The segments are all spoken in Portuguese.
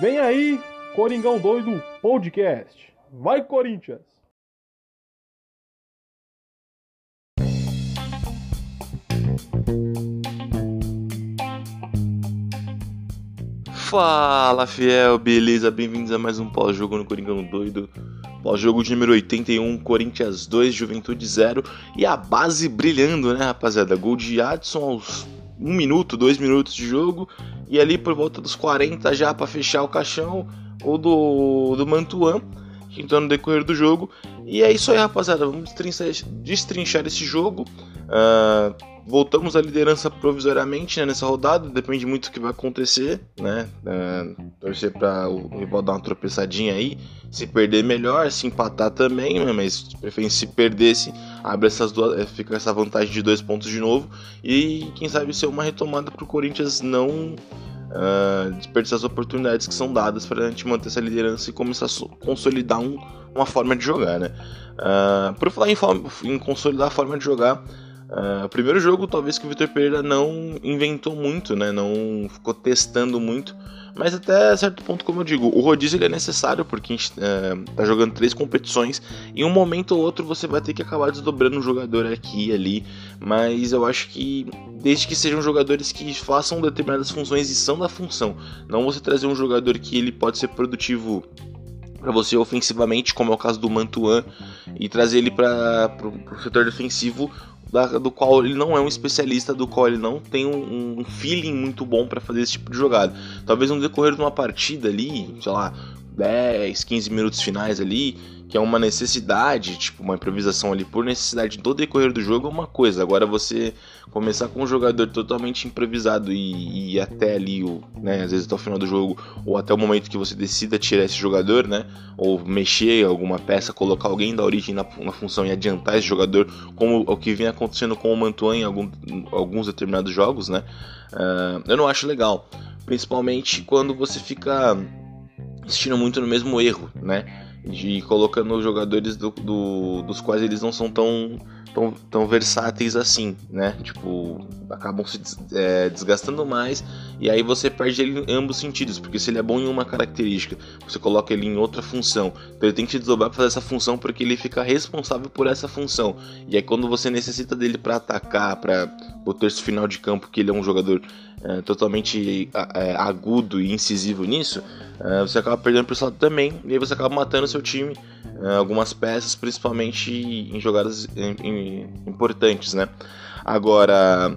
Vem aí, Coringão Doido Podcast. Vai, Corinthians! Fala fiel, beleza? Bem-vindos a mais um pós-jogo no Coringão Doido. Pós-jogo de número 81, Corinthians 2, Juventude 0. E a base brilhando, né, rapaziada? Gol de Adson aos 1 minuto, 2 minutos de jogo. E ali por volta dos 40 já para fechar o caixão, ou do, do Mantuan, que entrou no decorrer do jogo. E é isso aí, rapaziada. Vamos destrinchar, destrinchar esse jogo. Uh, voltamos à liderança provisoriamente né, nessa rodada, depende muito do que vai acontecer, né? Uh, torcer para o rival dar uma tropeçadinha aí, se perder melhor, se empatar também, né, mas de se perdesse, abre essas duas, eh, fica essa vantagem de dois pontos de novo e quem sabe ser uma retomada para o Corinthians não uh, desperdiçar as oportunidades que são dadas para a gente manter essa liderança e começar a consolidar um, uma forma de jogar, né? Uh, por falar em, em consolidar a forma de jogar, Uh, primeiro jogo, talvez que o Vitor Pereira não inventou muito, né? Não ficou testando muito. Mas até certo ponto, como eu digo, o rodízio é necessário porque a gente uh, tá jogando três competições. Em um momento ou outro você vai ter que acabar desdobrando um jogador aqui e ali. Mas eu acho que desde que sejam jogadores que façam determinadas funções e são da função. Não você trazer um jogador que ele pode ser produtivo para você ofensivamente, como é o caso do Mantuan, e trazer ele para o setor defensivo da, do qual ele não é um especialista, do qual ele não tem um, um feeling muito bom para fazer esse tipo de jogada. Talvez no decorrer de uma partida ali, sei lá, 10, 15 minutos finais ali, que é uma necessidade, tipo uma improvisação ali por necessidade do decorrer do jogo é uma coisa. Agora você começar com um jogador totalmente improvisado e, e até ali, o, né, às vezes até o final do jogo, ou até o momento que você decida tirar esse jogador, né, ou mexer alguma peça, colocar alguém da origem na, na função e adiantar esse jogador, como o que vem acontecendo com o Mantuan em algum, alguns determinados jogos, né, uh, eu não acho legal. Principalmente quando você fica insistindo muito no mesmo erro, né? de colocando jogadores do, do, dos quais eles não são tão, tão, tão versáteis assim, né? Tipo, acabam se é, desgastando mais e aí você perde ele em ambos sentidos, porque se ele é bom em uma característica, você coloca ele em outra função, então ele tem que te desdobrar para fazer essa função porque ele fica responsável por essa função. E aí quando você necessita dele para atacar, para o terço final de campo, que ele é um jogador é, totalmente é, agudo e incisivo nisso, é, você acaba perdendo para esse lado também, e aí você acaba matando seu time, algumas peças, principalmente em jogadas importantes, né? Agora,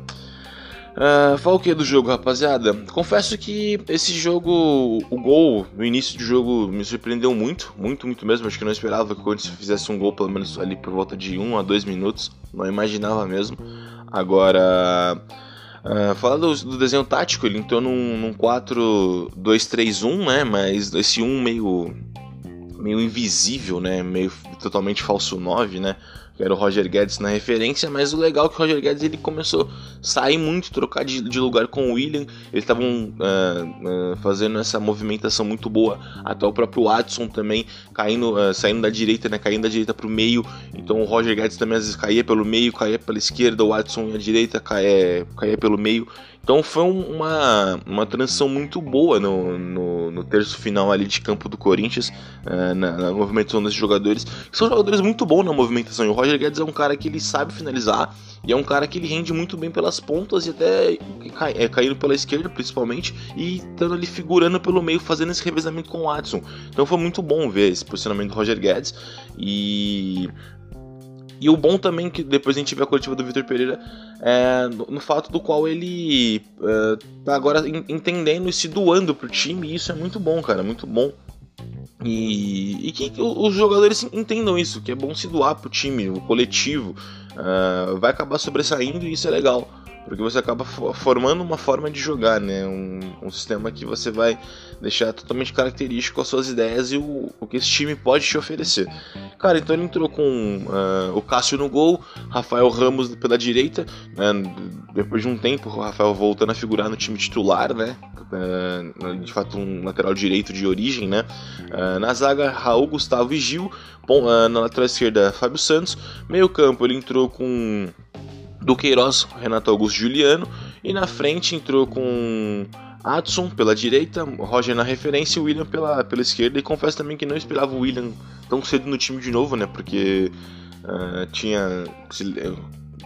uh, fala o que do jogo, rapaziada? Confesso que esse jogo, o gol no início do jogo me surpreendeu muito, muito, muito mesmo. Acho que não esperava que o Corinthians fizesse um gol, pelo menos ali por volta de 1 a 2 minutos, não imaginava mesmo. Agora. Uh, falando do, do, desenho tático, ele entrou num, num 4-2-3-1, né? Mas esse 1 meio, meio invisível, né? Meio totalmente falso 9, né? era o Roger Guedes na referência, mas o legal é que o Roger Guedes ele começou a sair muito, trocar de, de lugar com o William, eles estavam uh, uh, fazendo essa movimentação muito boa, até o próprio Watson também caindo, uh, saindo da direita, né, caindo da direita para o meio, então o Roger Guedes também às vezes caía pelo meio, caía pela esquerda, o Watson à direita caía, caía pelo meio, então foi uma, uma transição muito boa no, no, no terço final ali de campo do Corinthians, uh, na, na, movimentação desses jogadores, são jogadores muito bons na movimentação. E o Roger Guedes é um cara que ele sabe finalizar e é um cara que ele rende muito bem pelas pontas e até cai, é, caindo pela esquerda principalmente e estando ali figurando pelo meio, fazendo esse revezamento com o Watson. Então foi muito bom ver esse posicionamento do Roger Guedes e e o bom também que depois a gente vê a coletiva do Vitor Pereira é no, no, fato do qual ele é, tá agora entendendo e se doando pro time, e isso é muito bom, cara, muito bom. E, e que, que, os jogadores entendam isso, que é bom se doar pro time, o coletivo. Uh, vai acabar sobressaindo e isso é legal porque você acaba formando uma forma de jogar, né? Um, um, sistema que você vai deixar totalmente característico as suas ideias e o, o que esse time pode te oferecer. Cara, então ele entrou com uh, o Cássio no gol, Rafael Ramos pela direita, né? depois de um tempo o Rafael voltando a figurar no time titular, né? Uh, de fato um lateral direito de origem, né? Uh, na zaga, Raul, Gustavo e Gil, bom, na lateral esquerda, Fábio Santos, meio campo ele entrou com do Queiroz, Renato Augusto Juliano E na frente entrou com Adson pela direita, Roger na referência e William pela, pela esquerda. E confesso também que não esperava o William tão cedo no time de novo, né? Porque uh, tinha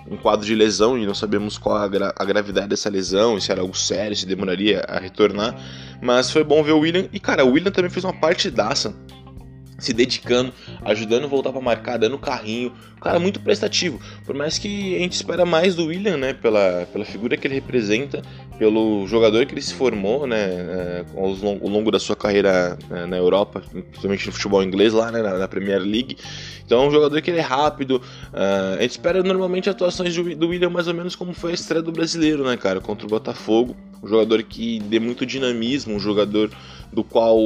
um quadro de lesão e não sabemos qual a, gra a, gravidade dessa lesão, se era algo sério, se demoraria a retornar. Mas foi bom ver o William. E cara, o William também fez uma partidaça se dedicando, ajudando a voltar para marcar, dando carrinho. Cara, muito prestativo. Por mais que a gente espera mais do William, né? Pela, pela figura que ele representa, pelo jogador que ele se formou, né? É, ao, longo da sua carreira né, na Europa, principalmente no futebol inglês, lá né, na, Premier League. Então é um jogador que ele é rápido. Uh, a gente espera normalmente atuações do William mais ou menos como foi a estreia do brasileiro, né, cara? Contra o Botafogo. Um jogador que dê muito dinamismo, um jogador do qual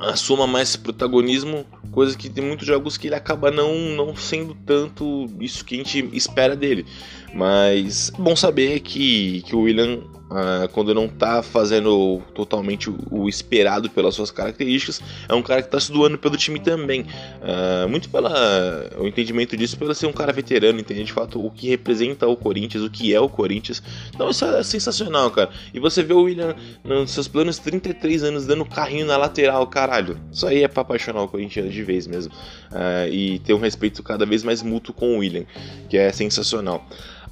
assuma mais protagonismo, coisa que tem muitos jogos que ele acaba não, não sendo tanto isso que a gente espera dele. Mas é bom saber que, que o William Uh, quando não tá fazendo totalmente o, o, esperado pelas suas características, é um cara que tá se doando pelo time também. Uh, muito pelo entendimento disso, pelo ser um cara veterano, entender de fato o que representa o Corinthians, o que é o Corinthians. Então isso é sensacional, cara. E você vê o William nos seus planos 33 anos dando carrinho na lateral, caralho. Isso aí é pra apaixonar o Corinthians de vez mesmo. Uh, e ter um respeito cada vez mais mútuo com o William, que é sensacional.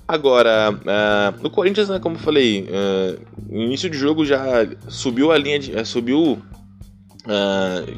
Agora, uh, no Corinthians, né, como eu falei, uh, no início de jogo já subiu a linha de. Uh, subiu.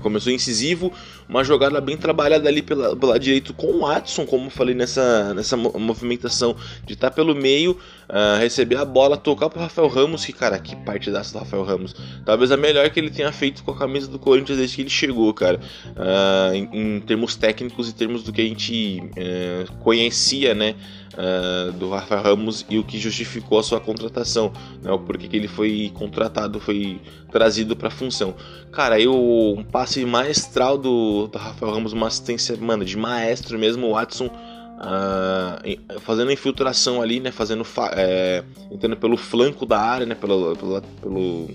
começou incisivo, uma jogada bem trabalhada ali pela, pelo direito com o Watson, como eu falei nessa, nessa movimentação de estar tá pelo meio, uh, receber a bola, tocar pro Rafael Ramos, que cara, que parte do Rafael Ramos. Talvez a melhor que ele tenha feito com a camisa do Corinthians desde que ele chegou, cara. Uh, em, em, termos técnicos e termos do que a gente uh, conhecia, né? Uh, do Rafael Ramos e o que justificou a sua contratação, né, o porquê que ele foi contratado, foi trazido para a função. Cara, aí um passe maestral do, do, Rafael Ramos uma assistência, mano, de maestro mesmo, o Watson uh, fazendo infiltração ali, né, fazendo, é, entrando pelo flanco da área, né, pelo, pelo, pelo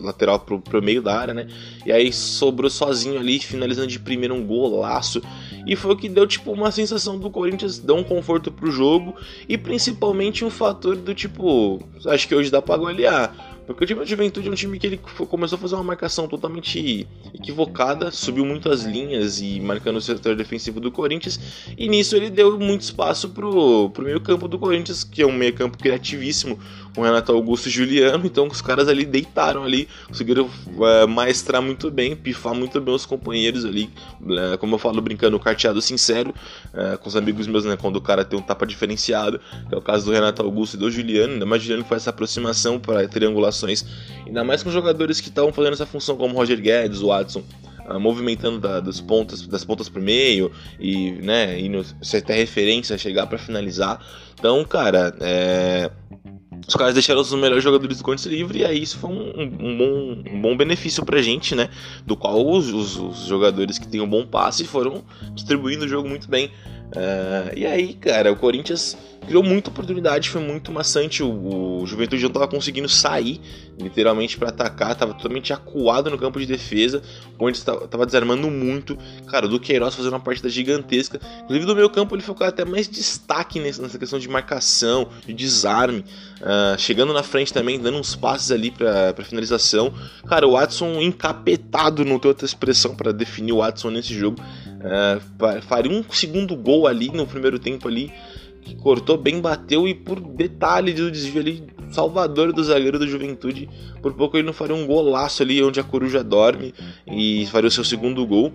lateral pro, pro meio da área, né, e aí sobrou sozinho ali, finalizando de primeiro um golaço, e foi o que deu, tipo, uma sensação do Corinthians, deu um conforto pro jogo, e principalmente um fator do tipo, acho que hoje dá pra golear, porque o time da Juventude é um time que ele começou a fazer uma marcação totalmente equivocada, subiu muito as linhas e marcando o setor defensivo do Corinthians, e nisso ele deu muito espaço pro, pro meio campo do Corinthians, que é um meio campo criativíssimo, com Renato Augusto e Juliano, então os caras ali deitaram ali, conseguiram é, maestrar muito bem, pifar muito bem os companheiros ali, é, como eu falo brincando, carteado sincero, é, com os amigos meus, né, quando o cara tem um tapa diferenciado, que é o caso do Renato Augusto e do Juliano, ainda mais Juliano que faz essa aproximação para triangulações, ainda mais com jogadores que estavam fazendo essa função como Roger Guedes, Watson, Uh, movimentando da, das pontas das pontas pro meio e né indo se até referência chegar para finalizar. Então cara é, os caras deixaram os melhores jogadores do Corinthians livre e aí isso foi um, um, bom, um bom benefício pra gente, né? Do qual os, os, os, jogadores que têm um bom passe foram distribuindo o jogo muito bem. Uh, e aí, cara, o Corinthians criou muita oportunidade, foi muito maçante. O, o Juventude não estava conseguindo sair, literalmente, para atacar, estava totalmente acuado no campo de defesa. O Corinthians estava desarmando muito. Cara, o Duqueiroz fazendo uma partida gigantesca. Inclusive, do meio campo, ele ficou até mais destaque nessa questão de marcação, de desarme. Uh, chegando na frente também, dando uns passes ali para finalização. Cara, o Watson encapetado, não tem outra expressão para definir o Watson nesse jogo. Uh, faria um segundo gol ali no primeiro tempo ali que cortou bem, bateu e por detalhe do desvio ali, salvador do zagueiro do Juventude, por pouco ele não faria um golaço ali onde a coruja dorme e faria o seu segundo gol.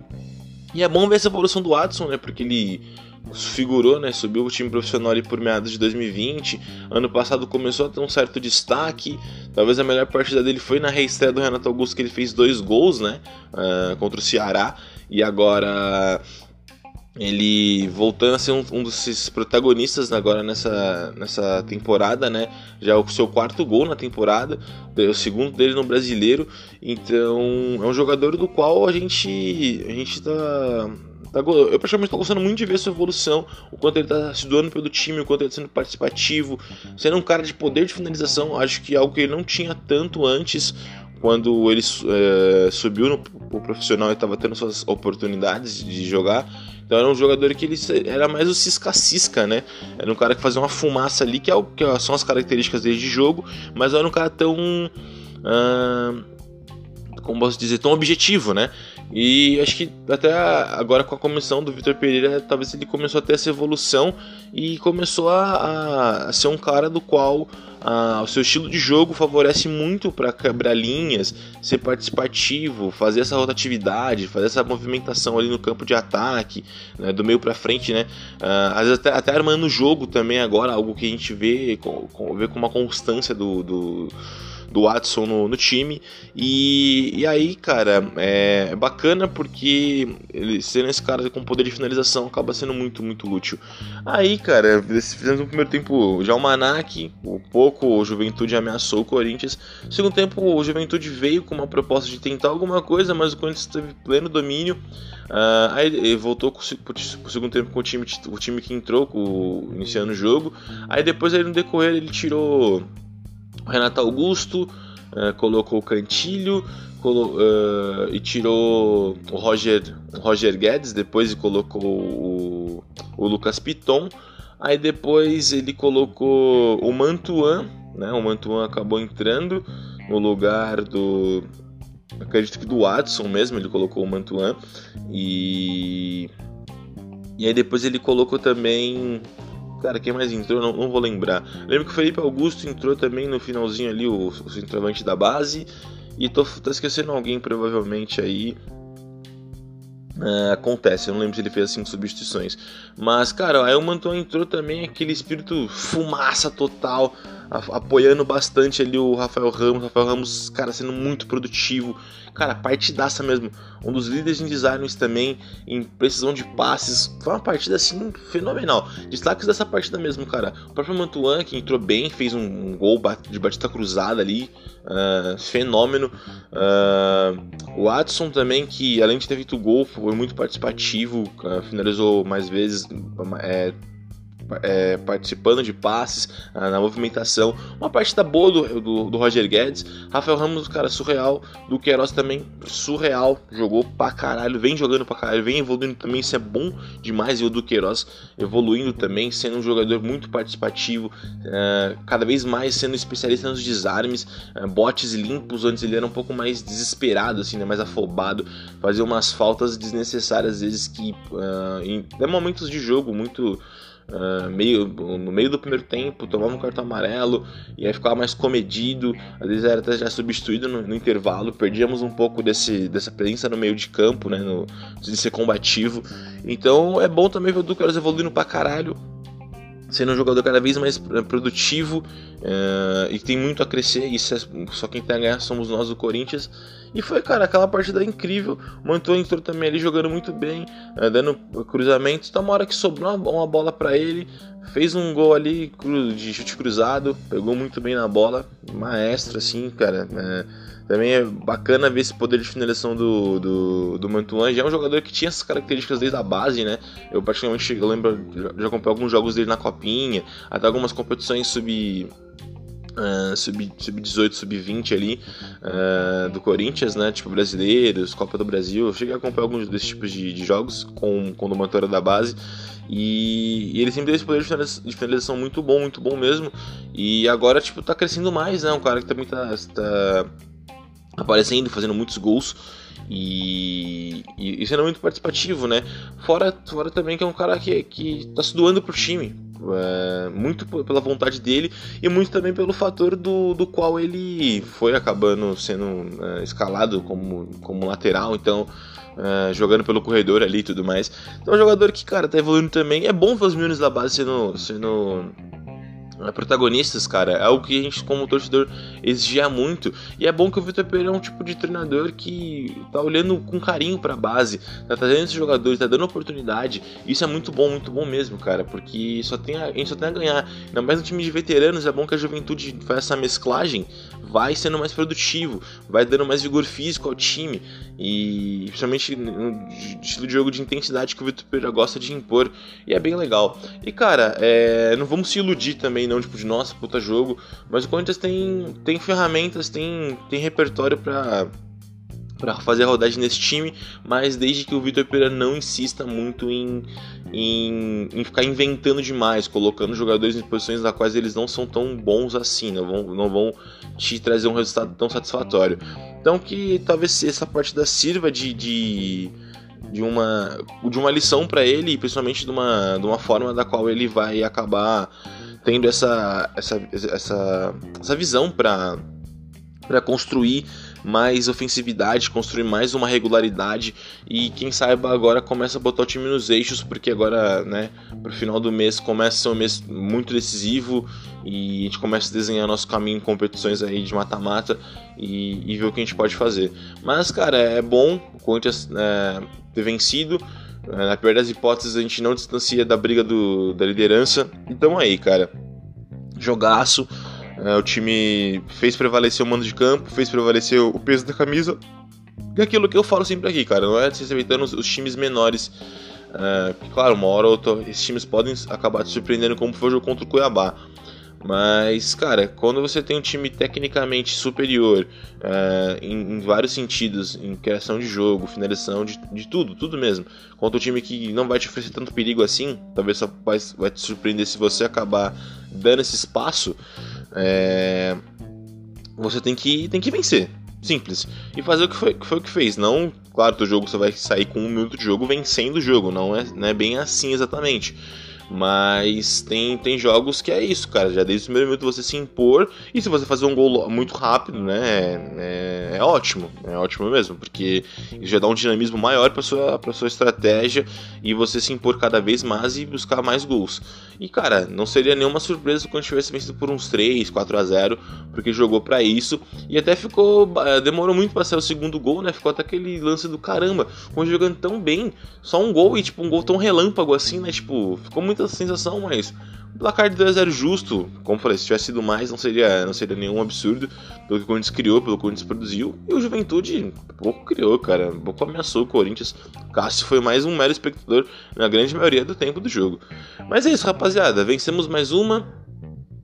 E é bom ver essa evolução do Watson, né? Porque ele figurou, né? Subiu o time profissional ali por meados de 2020. Ano passado começou a ter um certo destaque. Talvez a melhor partida dele foi na reestreia do Renato Augusto, que ele fez dois gols, né? Uh, contra o Ceará. E agora ele voltando a ser um, um dos protagonistas agora nessa, nessa temporada, né? Já é o seu quarto gol na temporada, o segundo dele no brasileiro. Então é um jogador do qual a gente a gente tá, tá eu praticamente estou gostando muito de ver sua evolução, o quanto ele está se doando pelo time, o quanto ele está sendo participativo, sendo um cara de poder de finalização. Acho que é algo que ele não tinha tanto antes quando ele é, subiu no, profissional e estava tendo suas oportunidades de jogar Então era um jogador que ele era mais o cisca-cisca, né? Era um cara que fazia uma fumaça ali, que, é o, que são as características dele de jogo, mas era um cara tão. Uh, como posso dizer, tão objetivo, né? E acho que até agora com a comissão do Vitor Pereira, talvez ele começou a ter essa evolução e começou a, a ser um cara do qual a, o seu estilo de jogo favorece muito para quebrar linhas, ser participativo, fazer essa rotatividade, fazer essa movimentação ali no campo de ataque, né, do meio para frente, né? Uh, às vezes até, até armando o jogo também agora, algo que a gente vê com, com, vê com uma constância do, do do Watson no, no time. E, e aí, cara, é bacana porque ele sendo esse cara com poder de finalização acaba sendo muito, muito útil. Aí, cara, fizemos um primeiro tempo já o Manac, o pouco o Juventude ameaçou o Corinthians. No segundo tempo, o Juventude veio com uma proposta de tentar alguma coisa, mas o Corinthians teve pleno domínio. Uh, aí voltou pro, o segundo tempo com o time, o time que entrou, com, iniciando o jogo. Aí depois, aí, no decorrer, ele tirou o Renato Augusto uh, colocou o Cantilho colo uh, e tirou o Roger, o Roger Guedes depois e colocou o, o Lucas Piton. Aí depois ele colocou o Mantuan, né? O Mantuan acabou entrando no lugar do acredito que do Watson mesmo, ele colocou o Mantuan e e aí depois ele colocou também Cara, quem mais entrou? Não, não vou lembrar. Lembro que o Felipe Augusto entrou também no finalzinho ali, o, o centroavante da base. E tô, tô esquecendo alguém provavelmente aí. Uh, acontece, eu não lembro se ele fez assim substituições. Mas, cara, aí o Manton entrou também aquele espírito fumaça total apoiando bastante ali o Rafael Ramos. Rafael Ramos, cara, sendo muito produtivo. Cara, partidaça mesmo. Um dos líderes em designs também, em precisão de passes. Foi uma partida assim fenomenal. Destaques dessa partida mesmo, cara. O próprio Mantuan, que entrou bem, fez um, gol de batida cruzada ali. Uh, fenômeno. Uh, o Watson também, que além de ter feito gol, foi muito participativo. Uh, finalizou mais vezes. É, é, participando de passes, ah, na movimentação. Uma partida boa do, do, do, Roger Guedes. Rafael Ramos, cara, surreal. Do Queiroz também, surreal. Jogou pra caralho, vem jogando pra caralho, vem evoluindo também. Isso é bom demais. E o do Queiroz evoluindo também, sendo um jogador muito participativo, é, cada vez mais sendo especialista nos desarmes, é, botes limpos. Antes ele era um pouco mais desesperado, assim, né, mais afobado, fazia umas faltas desnecessárias, às vezes que uh, em momentos de jogo muito Uh, meio, no meio do primeiro tempo, tomava um cartão amarelo e aí ficava mais comedido, às vezes era até já substituído no, no intervalo, perdíamos um pouco desse, dessa presença no meio de campo, né, no, de ser combativo. Então é bom também ver o Duque evoluindo pra caralho, sendo um jogador cada vez mais produtivo uh, e tem muito a crescer. Isso é, só quem tem a ganhar somos nós do Corinthians. E foi, cara, aquela partida incrível. O Mantua entrou também ali jogando muito bem, uh, dando cruzamentos. Então, uma hora que sobrou uma, bola para ele, fez um gol ali de chute cruzado, pegou muito bem na bola, maestro, assim, cara. Uh, também é bacana ver esse poder de finalização do, do, do Mantuan. Já é um jogador que tinha essas características desde a base, né? Eu praticamente eu lembro, já acompanhei alguns jogos dele na Copinha, até algumas competições sub. Uh, sub, sub-18, sub-20 ali uh, do Corinthians, né? Tipo brasileiros, Copa do Brasil. Eu cheguei a acompanhar alguns desses tipos de, de jogos com, com o Mantora da base. E, e, ele sempre teve esse poder de finalização muito bom, muito bom mesmo. E agora, tipo, tá crescendo mais, né? Um cara que também tá, tá aparecendo, fazendo muitos gols e, e, e, sendo muito participativo, né? Fora, fora também que é um cara que, que tá se doando pro time, é, muito pela vontade dele e muito também pelo fator do, do qual ele foi acabando sendo é, escalado como, como lateral, então é, jogando pelo corredor ali e tudo mais. Então é um jogador que, cara, tá evoluindo também. É bom ver os meninos da base sendo, sendo protagonistas, cara, é algo que a gente, como torcedor, exigia muito. E é bom que o Vitor Pereira é um tipo de treinador que tá olhando com carinho pra base, tá trazendo esses jogadores, tá dando oportunidade. Isso é muito bom, muito bom mesmo, cara, porque só tem a, a gente só tem a ganhar. Ainda mais no time de veteranos, é bom que a juventude faz essa mesclagem, vai sendo mais produtivo, vai dando mais vigor físico ao time. E principalmente no estilo de jogo de intensidade que o Vitor Pereira gosta de impor. E é bem legal. E cara, é, não vamos se iludir também, não, tipo, de nossa, puta jogo. Mas o Corinthians tem, tem ferramentas, tem, tem repertório para para fazer a rodagem nesse time, mas desde que o Vitor Pereira não insista muito em, em, em, ficar inventando demais, colocando jogadores em posições nas quais eles não são tão bons assim, não vão, não vão te trazer um resultado tão satisfatório. Então que talvez essa partida sirva de, de, de uma, de uma lição para ele, principalmente de uma, de uma forma da qual ele vai acabar tendo essa, essa, essa, essa visão para construir mais ofensividade, construir mais uma regularidade e quem saiba agora começa a botar o time nos eixos, porque agora, né, pro final do mês começa a ser um mês muito decisivo e a gente começa a desenhar nosso caminho em competições aí de mata-mata e, e, ver o que a gente pode fazer. Mas, cara, é bom o Corinthians é, ter vencido. É, na pior das hipóteses, a gente não distancia da briga do, da liderança. Então aí, cara. Jogaço. É, o time fez prevalecer o mando de campo, fez prevalecer o peso da camisa. E aquilo que eu falo sempre aqui, cara, não é se os, os times menores. É, claro, uma hora ou outra esses times podem acabar te surpreendendo como foi o jogo contra o Cuiabá. Mas, cara, quando você tem um time tecnicamente superior é, em, em, vários sentidos, em criação de jogo, finalização, de, de tudo, tudo mesmo, contra um time que não vai te oferecer tanto perigo assim, talvez só vai, vai te surpreender se você acabar dando esse espaço, é, você tem que, tem que vencer. Simples. E fazer o que foi, foi o que fez. Não, claro, o jogo você vai sair com um minuto de jogo vencendo o jogo. Não é, não é bem assim exatamente. Mas tem, tem jogos que é isso, cara. Já desde o primeiro minuto você se impor. E se você fazer um gol muito rápido, né? É, é ótimo. É ótimo mesmo. Porque isso já dá um dinamismo maior para sua, pra sua estratégia. E você se impor cada vez mais e buscar mais gols. E cara, não seria nenhuma surpresa quando tivesse vencido por uns 3, 4 a 0 porque jogou para isso. E até ficou. Demorou muito para sair o segundo gol, né? Ficou até aquele lance do caramba. Com jogando tão bem. Só um gol e tipo um gol tão relâmpago assim, né? Tipo, ficou muito muita sensação, mas o placar de 2 a 0 justo, como falei, se tivesse sido mais, não seria, não seria nenhum absurdo pelo que o Corinthians criou, pelo que o Corinthians produziu. E o Juventude pouco criou, cara, pouco ameaçou o Corinthians. O Cássio foi mais um mero espectador na grande maioria do tempo do jogo. Mas é isso, rapaziada, vencemos mais uma.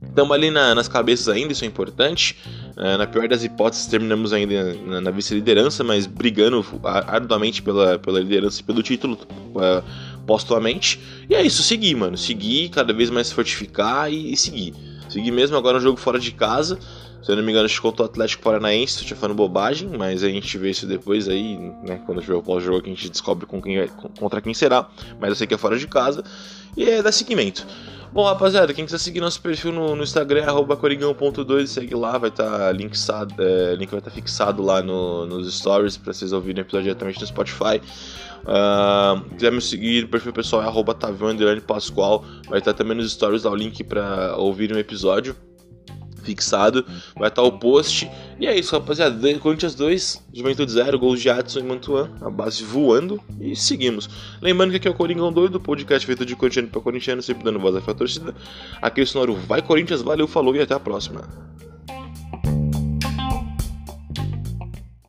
Estamos ali na, nas cabeças ainda, isso é importante. Uh, na pior das hipóteses, terminamos ainda na, na vice-liderança, mas brigando arduamente pela, pela liderança e pelo título uh, postumamente. E é isso, seguir, mano. Seguir, cada vez mais fortificar e, e seguir. Seguir mesmo agora um jogo fora de casa. Se eu não me engano, acho contra o Atlético Paranaense, tô te falando bobagem, mas a gente vê isso depois aí, né? Quando tiver o pós-jogo, a gente descobre com quem, contra quem será. Mas eu sei que é fora de casa. E é dar seguimento. Bom, rapaziada, quem quiser seguir nosso perfil no, no Instagram, arroba coringão.2, segue lá, vai estar tá é, link vai estar tá fixado lá no, nos stories para vocês ouvirem o episódio diretamente no Spotify. Uh, quiser me seguir, o perfil pessoal é arroba Pascoal, vai estar tá também nos stories lá o link para ouvir um episódio fixado, vai estar o post. E é isso, rapaziada. Corinthians 2, Juventude 0, gols de Adson e Mantuan, a base voando e seguimos. Lembrando que aqui é o Coringão Doido, podcast feito de corintiano para corintiano, sempre dando voz à torcida. Aqui é o sonoro Vai Corinthians, valeu, falou e até a próxima.